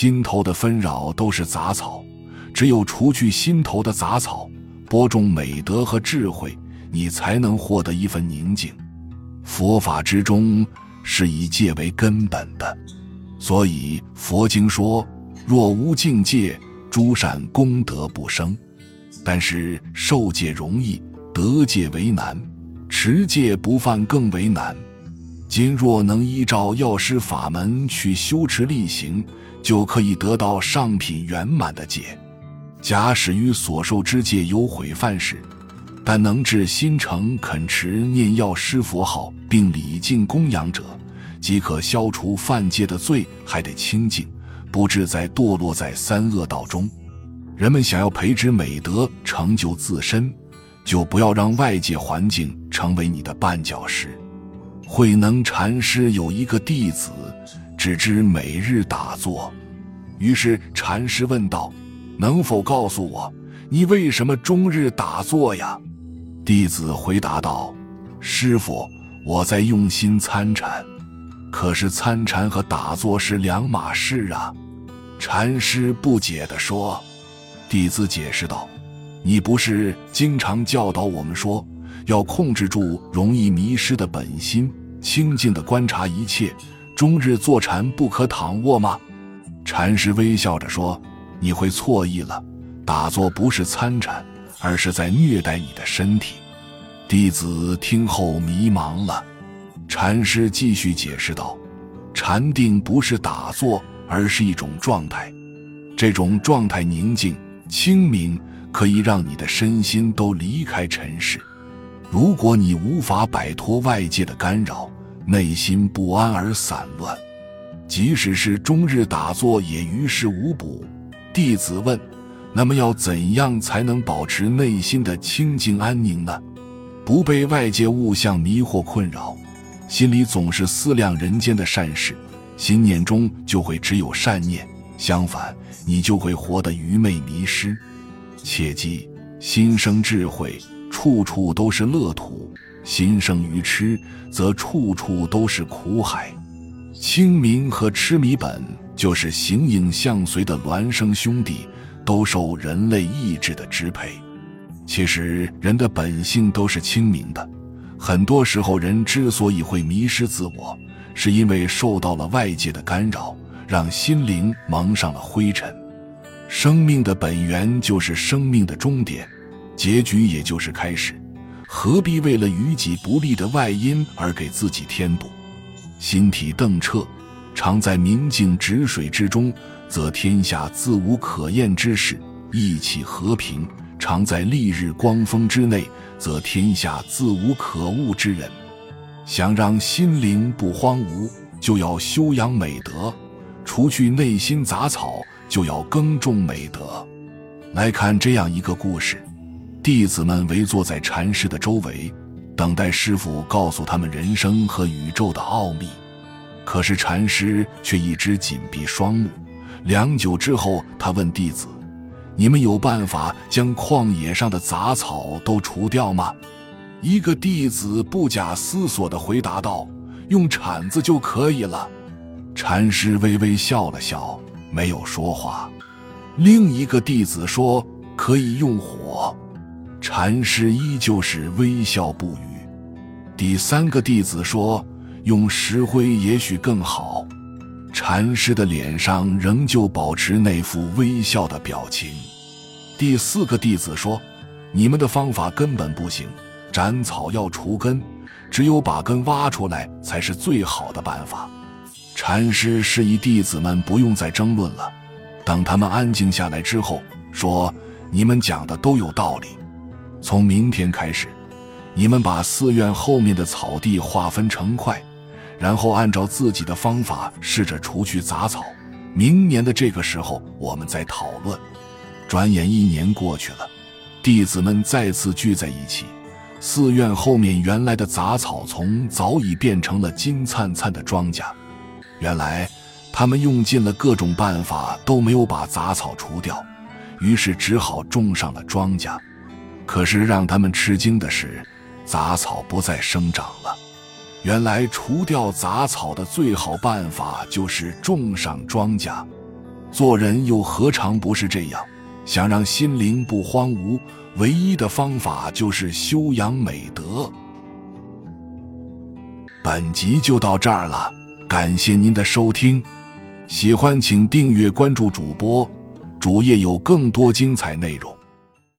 心头的纷扰都是杂草，只有除去心头的杂草，播种美德和智慧，你才能获得一份宁静。佛法之中是以戒为根本的，所以佛经说：若无境界，诸善功德不生。但是受戒容易，得戒为难；持戒不犯更为难。今若能依照药师法门去修持力行，就可以得到上品圆满的戒。假使于所受之戒有悔犯时，但能至心诚恳持念药师佛号，并礼敬供养者，即可消除犯戒的罪，还得清净，不致再堕落在三恶道中。人们想要培植美德，成就自身，就不要让外界环境成为你的绊脚石。慧能禅师有一个弟子，只知每日打坐。于是禅师问道：“能否告诉我，你为什么终日打坐呀？”弟子回答道：“师傅，我在用心参禅。可是参禅和打坐是两码事啊。”禅师不解地说：“弟子解释道，你不是经常教导我们说，要控制住容易迷失的本心。”清静的观察一切，终日坐禅不可躺卧吗？禅师微笑着说：“你会错意了，打坐不是参禅，而是在虐待你的身体。”弟子听后迷茫了。禅师继续解释道：“禅定不是打坐，而是一种状态，这种状态宁静清明，可以让你的身心都离开尘世。”如果你无法摆脱外界的干扰，内心不安而散乱，即使是终日打坐也于事无补。弟子问：那么要怎样才能保持内心的清净安宁呢？不被外界物象迷惑困扰，心里总是思量人间的善事，心念中就会只有善念。相反，你就会活得愚昧迷失。切记，心生智慧。处处都是乐土，心生愚痴，则处处都是苦海。清明和痴迷本就是形影相随的孪生兄弟，都受人类意志的支配。其实人的本性都是清明的，很多时候人之所以会迷失自我，是因为受到了外界的干扰，让心灵蒙上了灰尘。生命的本源就是生命的终点。结局也就是开始，何必为了于己不利的外因而给自己添补？心体澄澈，常在明镜止水之中，则天下自无可厌之事；意气和平，常在丽日光风之内，则天下自无可恶之人。想让心灵不荒芜，就要修养美德；除去内心杂草，就要耕种美德。来看这样一个故事。弟子们围坐在禅师的周围，等待师傅告诉他们人生和宇宙的奥秘。可是禅师却一直紧闭双目。良久之后，他问弟子：“你们有办法将旷野上的杂草都除掉吗？”一个弟子不假思索地回答道：“用铲子就可以了。”禅师微微笑了笑，没有说话。另一个弟子说：“可以用火。”禅师依旧是微笑不语。第三个弟子说：“用石灰也许更好。”禅师的脸上仍旧保持那副微笑的表情。第四个弟子说：“你们的方法根本不行，斩草要除根，只有把根挖出来才是最好的办法。”禅师示意弟子们不用再争论了。等他们安静下来之后，说：“你们讲的都有道理。”从明天开始，你们把寺院后面的草地划分成块，然后按照自己的方法试着除去杂草。明年的这个时候，我们再讨论。转眼一年过去了，弟子们再次聚在一起。寺院后面原来的杂草丛早已变成了金灿灿的庄稼。原来，他们用尽了各种办法都没有把杂草除掉，于是只好种上了庄稼。可是让他们吃惊的是，杂草不再生长了。原来除掉杂草的最好办法就是种上庄稼。做人又何尝不是这样？想让心灵不荒芜，唯一的方法就是修养美德。本集就到这儿了，感谢您的收听，喜欢请订阅关注主播，主页有更多精彩内容。